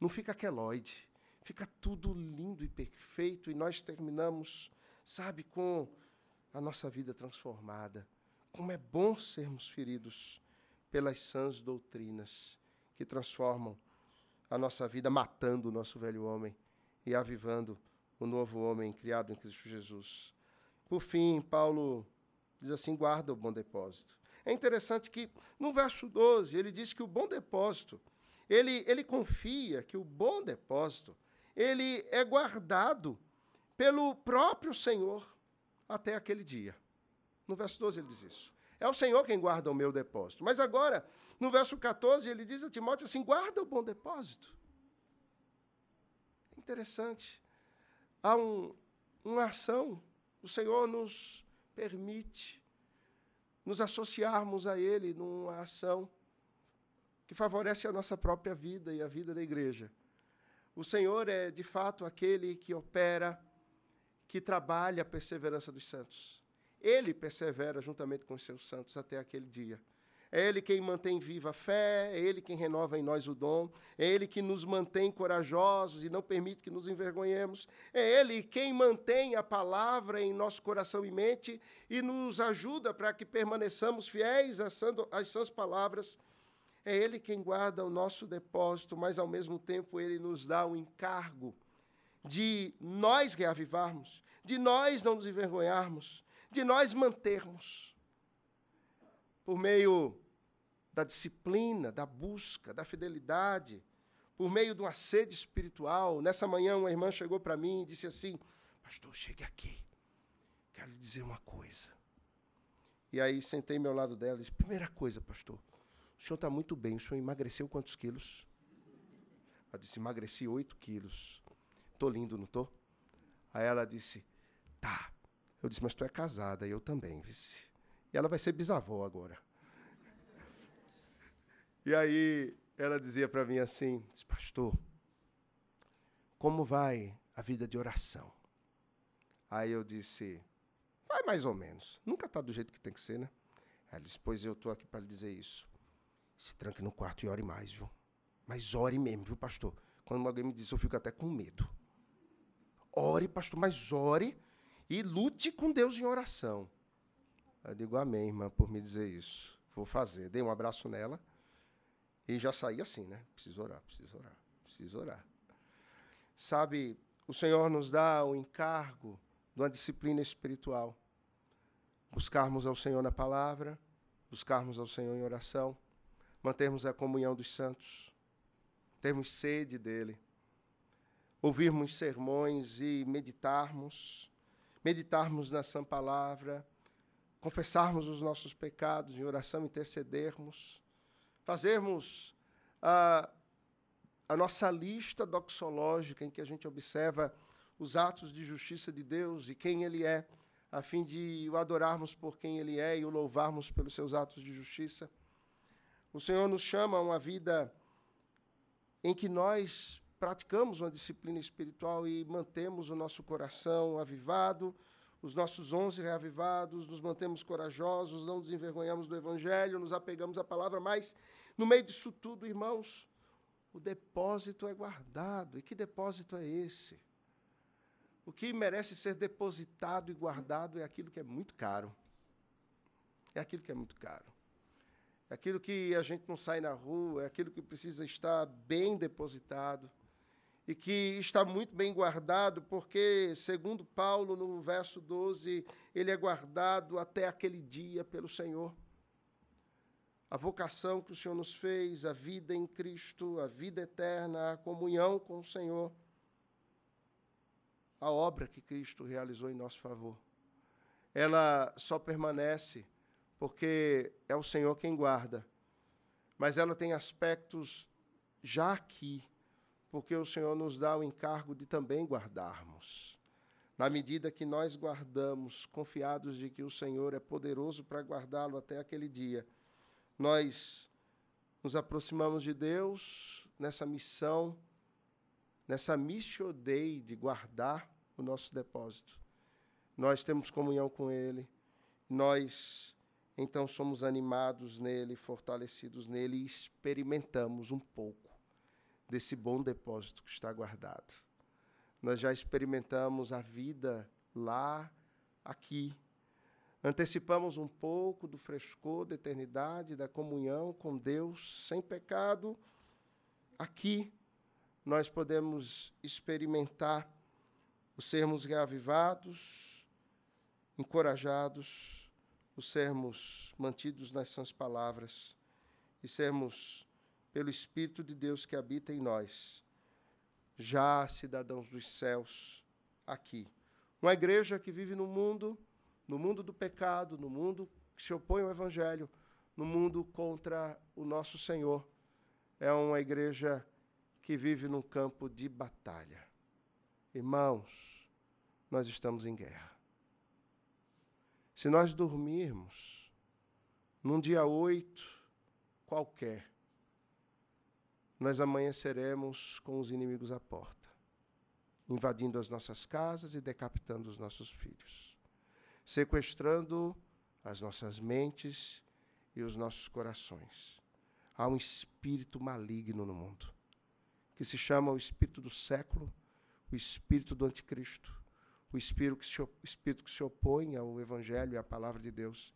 Não fica queloide. Fica tudo lindo e perfeito e nós terminamos, sabe, com a nossa vida transformada como é bom sermos feridos pelas sãs doutrinas que transformam a nossa vida, matando o nosso velho homem e avivando o novo homem criado em Cristo Jesus. Por fim, Paulo diz assim: guarda o bom depósito. É interessante que no verso 12 ele diz que o bom depósito, ele, ele confia que o bom depósito, ele é guardado pelo próprio Senhor até aquele dia. No verso 12 ele diz isso. É o Senhor quem guarda o meu depósito. Mas agora, no verso 14, ele diz a Timóteo assim: guarda o bom depósito. Interessante. Há um, uma ação. O Senhor nos permite nos associarmos a Ele numa ação que favorece a nossa própria vida e a vida da igreja. O Senhor é, de fato, aquele que opera, que trabalha a perseverança dos santos. Ele persevera juntamente com os seus santos até aquele dia. É Ele quem mantém viva a fé, é Ele quem renova em nós o dom, é Ele que nos mantém corajosos e não permite que nos envergonhemos, é Ele quem mantém a palavra em nosso coração e mente e nos ajuda para que permaneçamos fiéis às sãs palavras. É Ele quem guarda o nosso depósito, mas ao mesmo tempo Ele nos dá o encargo de nós reavivarmos, de nós não nos envergonharmos, de nós mantermos, por meio da disciplina, da busca, da fidelidade, por meio de uma sede espiritual. Nessa manhã, uma irmã chegou para mim e disse assim: Pastor, chegue aqui, quero lhe dizer uma coisa. E aí sentei ao lado dela e disse: Primeira coisa, pastor, o senhor está muito bem, o senhor emagreceu quantos quilos? Ela disse: Emagreci oito quilos. Estou lindo, não estou? Aí ela disse: Tá. Eu disse, mas tu é casada, e eu também, vice. E ela vai ser bisavó agora. E aí ela dizia para mim assim, pastor, como vai a vida de oração? Aí eu disse, vai mais ou menos. Nunca está do jeito que tem que ser, né? Ela disse, pois eu estou aqui para lhe dizer isso. Se tranque no quarto e ore mais, viu? Mas ore mesmo, viu, pastor? Quando alguém me diz, eu fico até com medo. Ore, pastor, mas ore e lute com Deus em oração. Eu digo amém, irmã, por me dizer isso. Vou fazer. Dei um abraço nela e já saí assim, né? Preciso orar, preciso orar, preciso orar. Sabe, o Senhor nos dá o encargo de uma disciplina espiritual. buscarmos ao Senhor na palavra, buscarmos ao Senhor em oração, mantermos a comunhão dos santos, termos sede dele, ouvirmos sermões e meditarmos, meditarmos na Sã Palavra, confessarmos os nossos pecados em oração, intercedermos, fazermos a, a nossa lista doxológica em que a gente observa os atos de justiça de Deus e quem Ele é, a fim de o adorarmos por quem Ele é e o louvarmos pelos seus atos de justiça. O Senhor nos chama a uma vida em que nós praticamos uma disciplina espiritual e mantemos o nosso coração avivado, os nossos onze reavivados, nos mantemos corajosos, não nos envergonhamos do Evangelho, nos apegamos à palavra, mas no meio disso tudo, irmãos, o depósito é guardado. E que depósito é esse? O que merece ser depositado e guardado é aquilo que é muito caro. É aquilo que é muito caro. É aquilo que a gente não sai na rua, é aquilo que precisa estar bem depositado e que está muito bem guardado, porque, segundo Paulo, no verso 12, ele é guardado até aquele dia pelo Senhor. A vocação que o Senhor nos fez, a vida em Cristo, a vida eterna, a comunhão com o Senhor, a obra que Cristo realizou em nosso favor. Ela só permanece porque é o Senhor quem guarda, mas ela tem aspectos já aqui porque o Senhor nos dá o encargo de também guardarmos. Na medida que nós guardamos, confiados de que o Senhor é poderoso para guardá-lo até aquele dia, nós nos aproximamos de Deus nessa missão, nessa missio dei de guardar o nosso depósito. Nós temos comunhão com Ele, nós então somos animados nele, fortalecidos nele e experimentamos um pouco desse bom depósito que está guardado. Nós já experimentamos a vida lá, aqui. Antecipamos um pouco do frescor da eternidade, da comunhão com Deus sem pecado. Aqui nós podemos experimentar os sermos reavivados, encorajados, os sermos mantidos nas sãs palavras e sermos pelo Espírito de Deus que habita em nós, já cidadãos dos céus, aqui. Uma igreja que vive no mundo, no mundo do pecado, no mundo que se opõe ao Evangelho, no mundo contra o nosso Senhor. É uma igreja que vive num campo de batalha. Irmãos, nós estamos em guerra. Se nós dormirmos num dia oito qualquer, nós amanheceremos com os inimigos à porta, invadindo as nossas casas e decapitando os nossos filhos, sequestrando as nossas mentes e os nossos corações. Há um espírito maligno no mundo, que se chama o espírito do século, o espírito do anticristo, o espírito que se, espírito que se opõe ao evangelho e à palavra de Deus.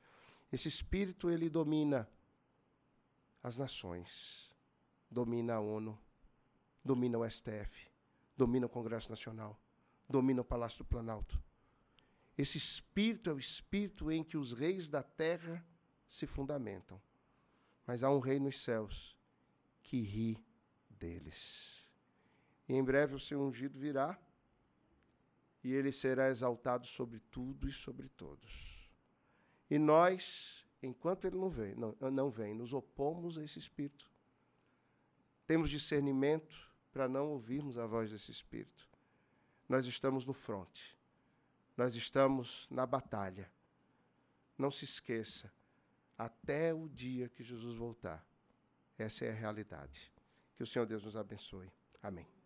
Esse espírito ele domina as nações domina a ONU, domina o STF, domina o Congresso Nacional, domina o Palácio do Planalto. Esse espírito é o espírito em que os reis da terra se fundamentam. Mas há um rei nos céus que ri deles. E em breve o seu ungido virá e ele será exaltado sobre tudo e sobre todos. E nós, enquanto ele não vem, não, não vem, nos opomos a esse espírito temos discernimento para não ouvirmos a voz desse Espírito. Nós estamos no fronte. Nós estamos na batalha. Não se esqueça, até o dia que Jesus voltar. Essa é a realidade. Que o Senhor Deus nos abençoe. Amém.